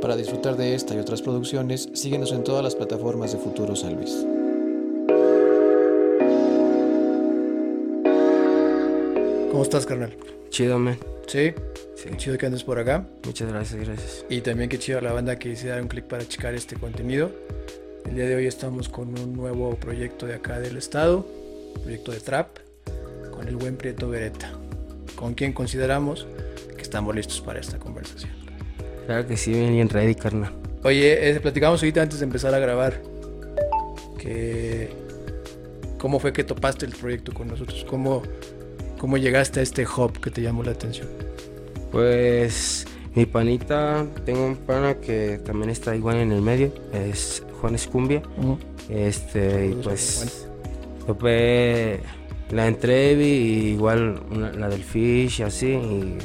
Para disfrutar de esta y otras producciones, síguenos en todas las plataformas de Futuro San Luis. ¿Cómo estás, carnal? Chido, man. ¿Sí? Sí. Qué chido que andes por acá. Muchas gracias, gracias. Y también qué chido la banda que hice dar un clic para checar este contenido. El día de hoy estamos con un nuevo proyecto de acá del estado, proyecto de trap, con el buen Prieto Beretta, con quien consideramos que estamos listos para esta conversación. Claro que sí, bien ready, carnal. Oye, eh, platicamos ahorita antes de empezar a grabar que cómo fue que topaste el proyecto con nosotros, cómo, cómo llegaste a este hub que te llamó la atención. Pues mi panita, tengo un pana que también está igual en el medio, es Juan Escumbia. Este, y pues topé la entrevi y igual una- la del Fish y así. Y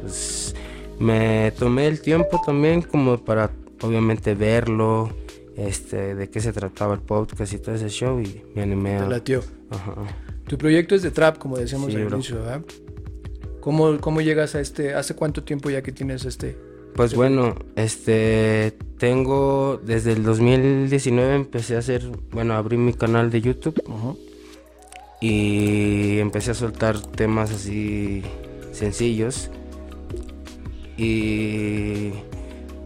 pues me tomé el tiempo también como para obviamente verlo, este, de qué se trataba el podcast y todo ese show y me animé Te a... latió. Ajá. Tu proyecto es de trap, como decíamos Sí, al bro. inicio, ¿verdad? ¿Cómo, ¿Cómo llegas a este? ¿Hace cuánto tiempo ya que tienes este? Pues bueno, este tengo desde el 2019 empecé a hacer, bueno, abrí mi canal de YouTube y empecé a soltar temas así sencillos. Y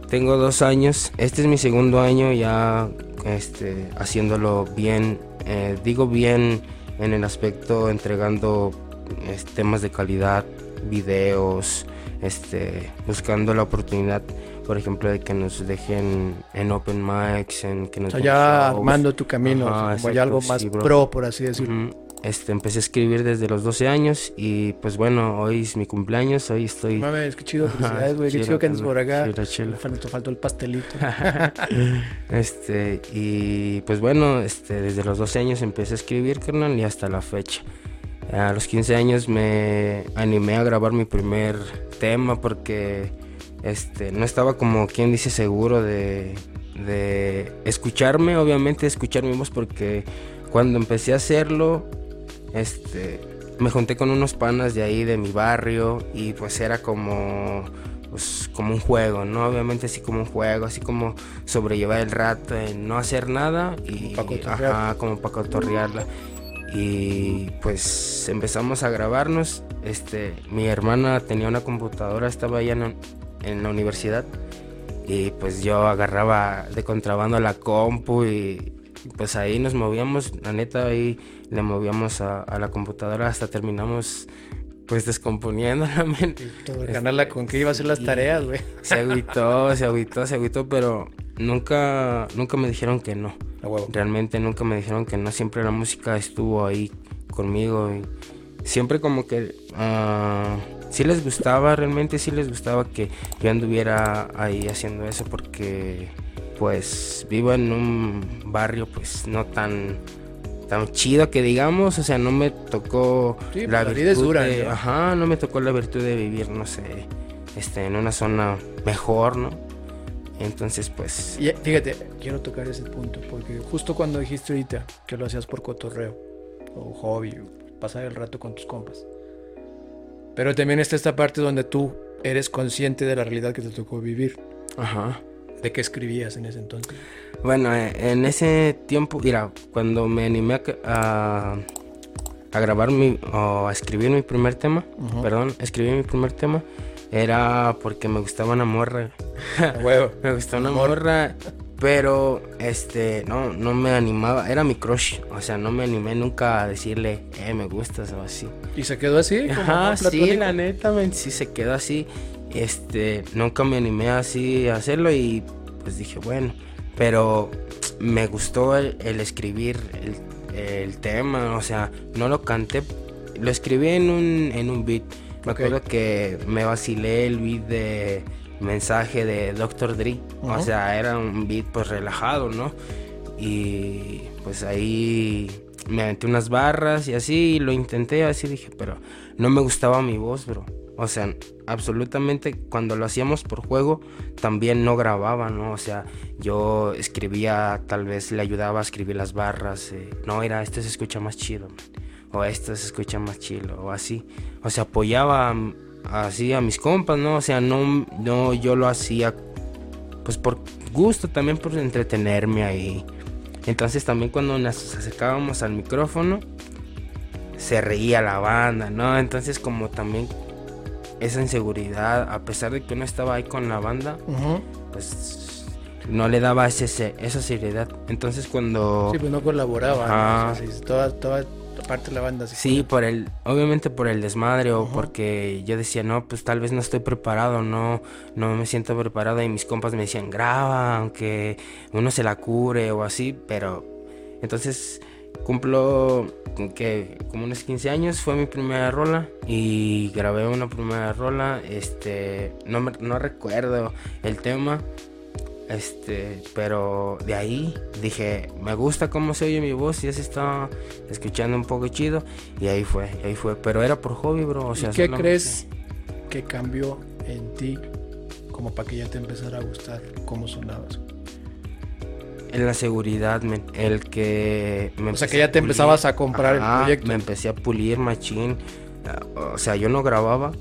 tengo dos años, este es mi segundo año ya este, haciéndolo bien, eh, digo bien en el aspecto entregando es, temas de calidad, videos, este, buscando la oportunidad, por ejemplo, de que nos dejen en open mics, en que O nos sea, ya shows. armando tu camino, Ajá, como ya exacto, algo más sí, pro, por así decirlo. Este, empecé a escribir desde los 12 años y pues bueno, hoy es mi cumpleaños, hoy estoy... Mames, qué chido, felicidades, güey. Qué chido que andes por acá. faltó, faltó el pastelito. Este, y pues bueno, este, desde los 12 años empecé a escribir, carnal, y hasta la fecha. A los 15 años me animé a grabar mi primer tema porque este, no estaba como quien dice seguro de, de escucharme, obviamente escuchar mi voz porque cuando empecé a hacerlo, este, me junté con unos panas de ahí de mi barrio y pues era como pues como un juego, ¿no? Obviamente así como un juego, así como sobrellevar el rato en no hacer nada y Pa' cotorrear. ajá, como para cotorrearla. Y pues empezamos a grabarnos. Este, mi hermana tenía una computadora, estaba allá en, en la universidad y pues yo agarraba de contrabando la compu y pues ahí nos movíamos, la neta ahí le movíamos a, a la computadora hasta terminamos pues descomponiéndola, men. Ganarla con que iba a hacer las tareas, güey. Se agüitó, se agüitó, se agüitó, pero nunca, nunca me dijeron que no. Realmente nunca me dijeron que no. Siempre la música estuvo ahí conmigo y siempre como que ah, sí les gustaba, realmente sí les gustaba que yo anduviera ahí haciendo eso porque pues vivo en un barrio pues no tan tan chido que digamos, o sea, no me tocó Sí, pues, la vida es dura, de- ¿no? ajá, no me tocó la virtud de vivir, no sé, este en una zona mejor, ¿no? Entonces, pues Y fíjate, quiero tocar ese punto, porque justo cuando dijiste ahorita que lo hacías por cotorreo, o hobby, o pasar el rato con tus compas. Pero también está esta parte donde tú eres consciente de la realidad que te tocó vivir, ajá. De qué escribías en ese entonces. Bueno, eh, en ese tiempo, mira, cuando me animé a, a, grabar mi, o a escribir mi primer tema, perdón, escribir mi primer tema, era porque me gustaba una morra. Huevo. Me gustaba una Amor. morra, pero este, no, no me animaba, era mi crush, o sea, no me animé nunca a decirle, eh, me gustas o así. ¿Y se quedó así? como Ajá, sí, la neta, men, sí se quedó así. Este, nunca me animé así a hacerlo y pues dije, bueno, pero me gustó el, el escribir el, el tema, o sea, no lo canté, lo escribí en un, en un beat. Me acuerdo que me vacilé el beat de mensaje de Dr. Dre, o sea, era un beat pues relajado, ¿no? Y pues ahí me aventé unas barras y así lo intenté, así dije, pero no me gustaba mi voz, bro. O sea, absolutamente cuando lo hacíamos por juego también no grababa, ¿no? O sea, yo escribía, tal vez le ayudaba a escribir las barras. eh, no, era, este se escucha más chido, man. O esto se escucha más chido, o así. O sea, apoyaba así a mis compas, ¿no? O sea, no, no yo lo hacía pues por gusto también por entretenerme ahí. Entonces también cuando nos acercábamos al micrófono, se reía la banda, ¿no? Entonces como también esa inseguridad, a pesar de que uno estaba ahí con la banda, pues no le daba ese, esa seriedad. Entonces cuando... Sí, pues no colaboraba. toda, toda parte de la banda. Sí, por el, obviamente por el desmadre o porque yo decía, no, pues tal vez no estoy preparado, no, no me siento preparado y mis compas me decían, graba, aunque uno se la cure o así, pero entonces cumplo que como unos 15 años fue mi primera rola y grabé una primera rola este no no recuerdo el tema este pero de ahí dije me gusta cómo se oye mi voz y ya se está escuchando un poco chido y ahí fue ahí fue pero era por hobby bro o sea qué crees que cambió en ti como para que ya te empezara a gustar cómo sonabas en la seguridad, el que me O sea, que ya te empezabas a comprar el proyecto. Me empecé a pulir machín. O sea, yo no grababa,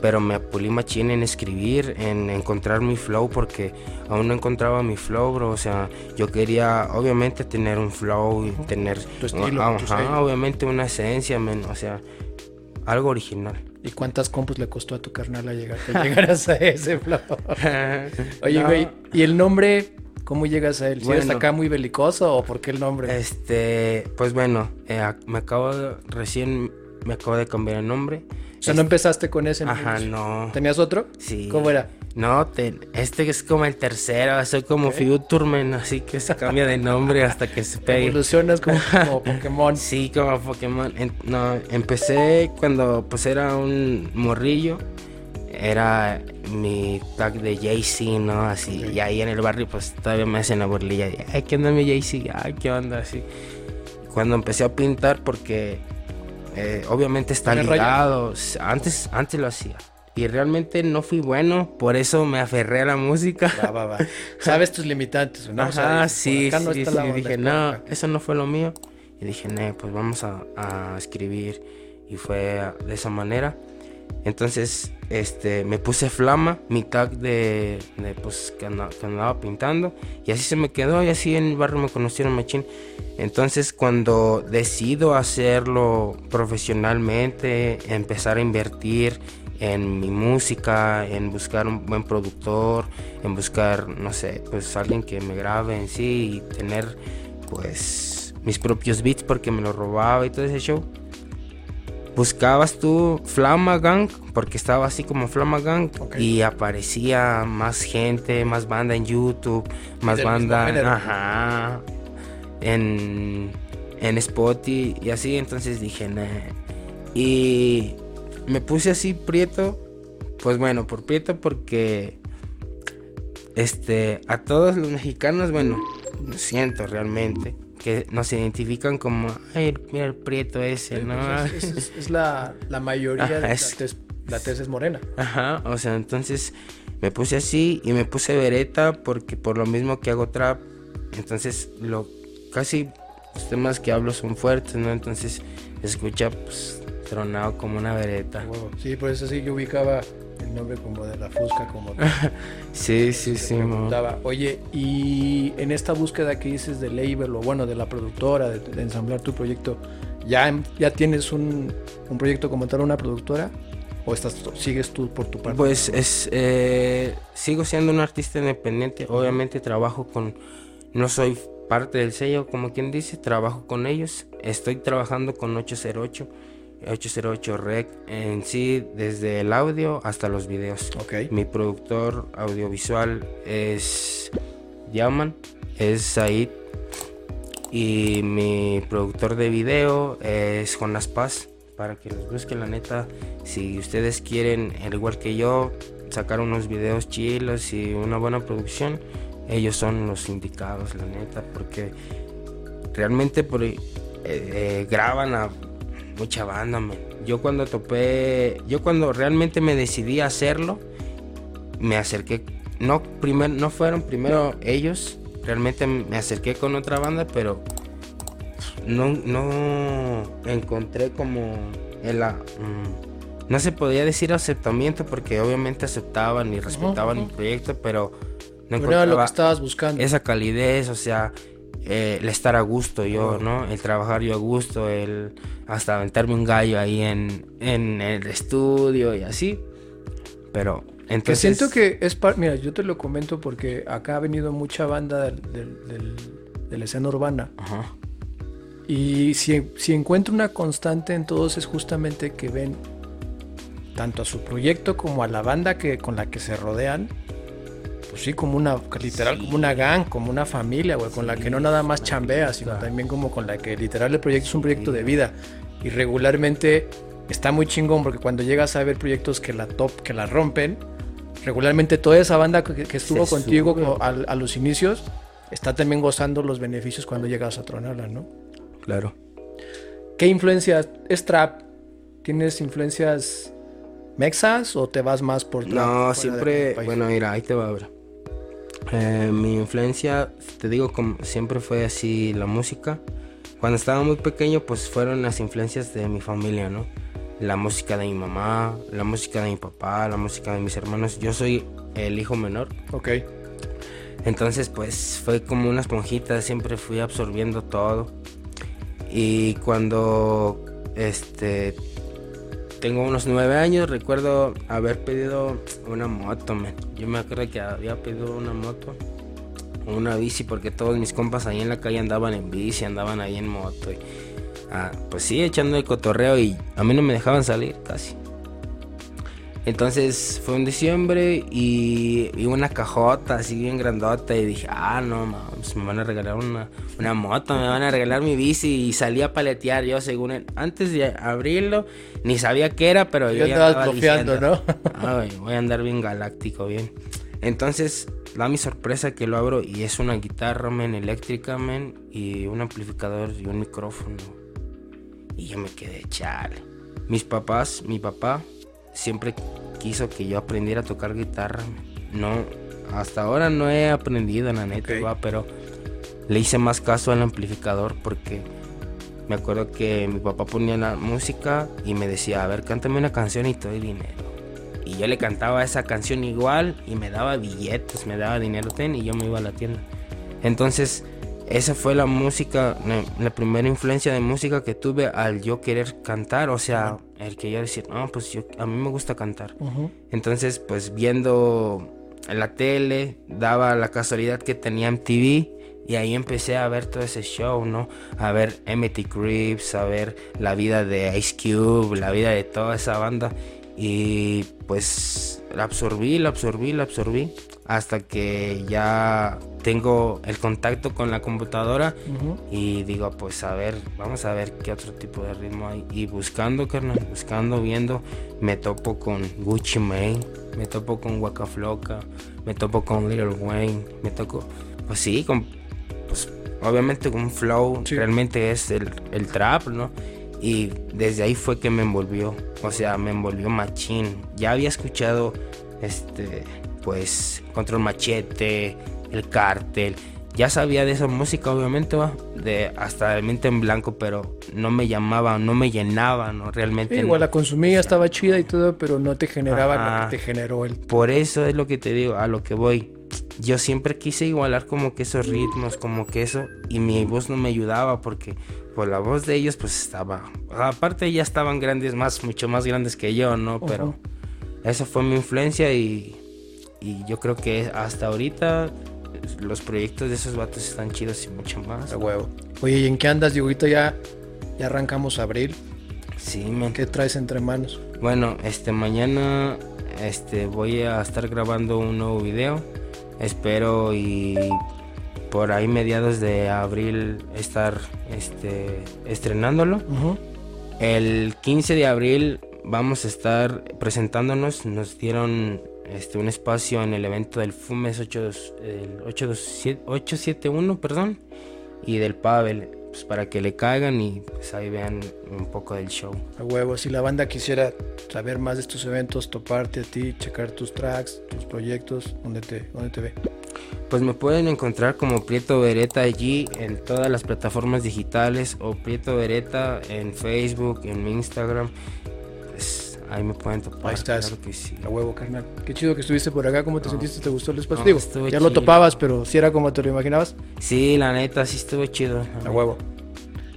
pero me pulí machín en escribir, en encontrar mi flow, porque aún no encontraba mi flow, bro. O sea, yo quería, obviamente, tener un flow y tener. Tu estilo. obviamente, una esencia, O sea, algo original. ¿Y cuántas compus le costó a tu carnal a llegar, a llegar a ese flow? Oye, güey, ¿y el nombre ¿Cómo llegas a él? ¿Si bueno, acá muy belicoso o por qué el nombre? Este, pues bueno, eh, me acabo de, recién me acabo de cambiar el nombre. O sea, no empezaste con ese. Ajá, no. ¿Tenías otro? Sí. ¿Cómo era? No, este es como el tercero, soy como Futurman, así que se cambia de nombre hasta que se pegue. Evolucionas como, como Pokémon. sí, como Pokémon. no, empecé cuando pues era un morrillo era mi tag de Jay-Z, ¿no? Así, y ahí en el barrio, pues todavía me hacen la burlilla de, ay, ¿qué onda mi Jay-Z? Ay, ¿qué onda? Así. Cuando empecé a pintar, porque eh, obviamente está ligado, antes, antes lo hacía. Y realmente no fui bueno, por eso me aferré a la música. Va, va, va. Sabes tus limitantes, ¿no? Ajá, sí, sí, sí, dije, no, eso no fue lo mío. Y dije, no, pues vamos a, a escribir. Y fue de esa manera. Entonces, este, me puse flama, mi tag de, pues, que andaba, pintando, y así se me quedó, y así en el barrio me conocieron machín. Entonces, cuando decido hacerlo profesionalmente, empezar a invertir en mi música, en buscar un buen productor, en buscar, no sé, pues alguien que me grabe en sí y tener, pues, mis propios beats porque me lo robaba y todo ese show buscabas tú Flama Gang, porque estaba así como Flama Gang, y aparecía más gente, más banda en YouTube, más banda ajá, en, en Spotify y así, entonces dije, nah. y me puse así prieto, pues bueno, por prieto porque este a todos los mexicanos, bueno, lo siento realmente que nos identifican como, ay, mira el prieto ese, ¿no? Pues es, la, mayoría de la tez, es morena. Ajá, o sea, entonces me puse así y me puse vereta porque por lo mismo que hago trap, entonces lo casi los temas que hablo son fuertes, ¿no? Entonces escucha pues tronado como una vereta. Sí, por eso sí yo ubicaba el nombre como de la Fusca, como... sí, sí, sí. Oye, y en esta búsqueda que dices de label o bueno, de la productora, de, ensamblar tu proyecto, ¿ya, ya tienes un, un, proyecto como tal, una productora? ¿O estás, sigues tú por tu parte? Pues es, eh, sigo siendo un artista independiente, obviamente trabajo con... No soy parte del sello, como quien dice, trabajo con ellos, estoy trabajando con 808 808 Rec en sí, desde el audio hasta los videos. Okay. Mi productor audiovisual es Yaman, es Said. Y mi productor de video es Jonas Paz. Para que los busquen, la neta, si ustedes quieren, al igual que yo, sacar unos videos chilos y una buena producción, ellos son los indicados, la neta, porque realmente por, eh, eh, graban a mucha banda, Yo cuando topé, yo cuando realmente me decidí a hacerlo, me acerqué, no, primer, no fueron primero ellos, realmente me acerqué con otra banda, pero no, no encontré como el, mm, no se podía decir aceptamiento porque obviamente aceptaban y respetaban mi proyecto, pero No, era lo que estabas buscando. Esa calidez, o sea, eh, el estar a gusto yo, ¿no? El trabajar yo a gusto, el hasta aventarme un gallo ahí en, en el estudio y así. Pero entonces... Que siento que es... Mira, yo te lo comento porque acá ha venido mucha banda de la escena urbana. Ajá. Y si, si encuentro una constante en todos es justamente que ven tanto a su proyecto como a la banda que, con la que se rodean, pues sí, como una, literal, como una gang, como una familia, güey, con la que no nada más chambea, sino también como con la que literal el proyecto es un proyecto de vida. Y regularmente está muy chingón porque cuando llegas a ver proyectos que la top, que la rompen, regularmente toda esa banda que, estuvo contigo a, a, los inicios está también gozando los beneficios cuando llegas a tronarla, ¿no? Claro. ¿Qué influencias? ¿Es trap? ¿Tienes influencias mexas o te vas más por trap? No, siempre. Bueno, mira, ahí te va a ver. Eh, mi influencia, te digo, como siempre fue así la música. Cuando estaba muy pequeño, pues fueron las influencias de mi familia, ¿no? La música de mi mamá, la música de mi papá, la música de mis hermanos. Yo soy el hijo menor. Ok. Entonces, pues fue como una esponjita, siempre fui absorbiendo todo. Y cuando este tengo unos nueve años, recuerdo haber pedido una moto, man. Yo me acuerdo que había pedido una moto una bici porque todos mis compas ahí en la calle andaban en bici, andaban ahí en moto. Y, ah, pues sí, echando el cotorreo y a mí no me dejaban salir casi. Entonces fue en diciembre y, una cajota así bien grandota y dije, ah, no, pues me van a regalar una, una moto, me van a regalar mi bici y salí a paletear yo según él. Antes de abrirlo, ni sabía qué era, pero yo, ya estaba confiando, ¿no? Ay, voy a andar bien galáctico, bien. Entonces, da mi sorpresa que lo abro y es una guitarra, men, eléctrica, men, y un amplificador y un micrófono. Y yo me quedé, chale. Mis papás, mi papá siempre quiso que yo aprendiera a tocar guitarra. No, hasta ahora no he aprendido, la neta, pero le hice más caso al amplificador porque me acuerdo que mi papá ponía la música y me decía, a ver, cántame una canción y te doy dinero. Y yo le cantaba esa canción igual y me daba billetes, me daba dinero, ten, y yo me iba a la tienda. Entonces, esa fue la música, la primera influencia de música que tuve al yo querer cantar, o sea, el que yo decir, no, pues yo, a mí me gusta cantar. Entonces, pues viendo la tele, daba la casualidad que tenía MTV y ahí empecé a ver todo ese show, ¿no? A ver Emmett Creeps, a ver la vida de Ice Cube, la vida de toda esa banda. Y pues la absorbí, la absorbí, la absorbí hasta que ya tengo el contacto con la computadora y digo, pues a ver, vamos a ver qué otro tipo de ritmo hay. Y buscando, carnal, buscando, viendo, me topo con Gucci Mane, me topo con Waka Flocka, me topo con Little Wayne, me toco, pues sí, con, pues obviamente con un flow, realmente es el, el trap, ¿no? Y desde ahí fue que me envolvió, o sea, me envolvió machín. Ya había escuchado, este, pues, Control Machete, El Cártel. Ya sabía de esa música, obviamente, va, de hasta el mente en blanco, pero no me llamaba, no me llenaba, ¿no? Realmente. igual la consumía, estaba chida y todo, pero no te generaba lo que te generó él. Por eso es lo que te digo, a lo que voy. Yo siempre quise igualar como que esos ritmos, como que eso, y mi voz no me ayudaba porque pues la voz de ellos pues estaba, aparte ya estaban grandes, más, mucho más grandes que yo, ¿no? Pero esa fue mi influencia y, y yo creo que hasta ahorita los proyectos de esos vatos están chidos y mucho más. A huevo. Oye, ¿y en qué andas, Dieguito? Ya, ya arrancamos abril. Sí, man. ¿Qué traes entre manos? Bueno, este mañana este voy a estar grabando un nuevo video. Espero y por ahí mediados de abril estar este, estrenándolo. El 15 de abril vamos a estar presentándonos. Nos dieron este, un espacio en el evento del FUMES 871, perdón, y del Pavel, pues para que le caigan y pues ahí vean un poco del show. A huevo, si la banda quisiera saber más de estos eventos, toparte a ti, checar tus tracks, tus proyectos, ¿dónde te, dónde te ve? Pues me pueden encontrar como Prieto Vereta allí en todas las plataformas digitales o Prieto Vereta en Facebook, en Instagram. Ahí me pueden topar. Ahí estás. Claro que sí. A huevo, carnal. Qué chido que estuviste por acá. ¿Cómo te No. sentiste? ¿Te gustó el espacio? No, Digo, ya lo topabas, pero si era como te lo imaginabas. Sí, la neta, sí estuvo chido. A huevo.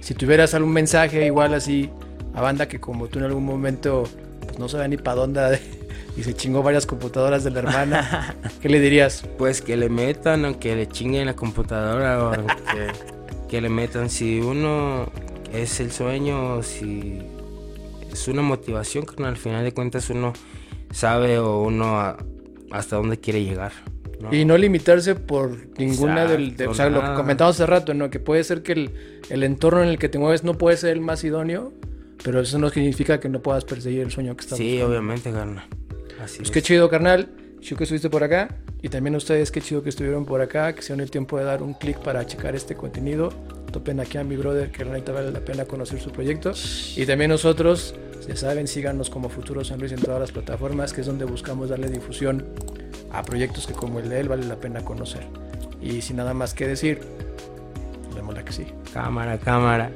Si tuvieras algún mensaje igual así a banda que como tú en algún momento pues, no sabía ni para dónde y se chingó varias computadoras de la hermana, ¿qué le dirías? Pues que le metan, aunque le chinguen la computadora, o que, que le metan. Si uno es el sueño, si es una motivación, que al final de cuentas uno sabe o uno a- hasta dónde quiere llegar. ¿no? Y no limitarse por ninguna del... de- o sea, lo que comentamos hace rato, ¿no? Que puede ser que el, el entorno en el que te mueves no puede ser el más idóneo, pero eso no significa que no puedas perseguir el sueño que estás Sí, buscando. obviamente, carnal. Así Pues es. qué chido, carnal. Chido que estuviste por acá. Y también ustedes, qué chido que estuvieron por acá. Que se dieron el tiempo de dar un clic para checar este contenido. Topen aquí a mi brother, que la neta vale la pena conocer su proyecto. Y también nosotros, ya saben, síganos como Futuro San Luis en todas las plataformas, que es donde buscamos darle difusión a proyectos que como el de él vale la pena conocer. Y sin nada más que decir, vemos la que sí. Cámara, cámara.